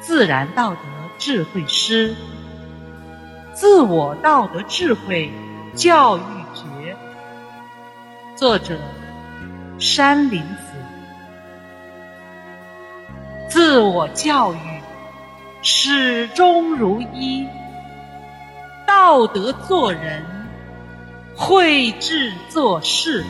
自然道德智慧师，自我道德智慧教育学，作者，山林子。自我教育始终如一，道德做人，慧智做事。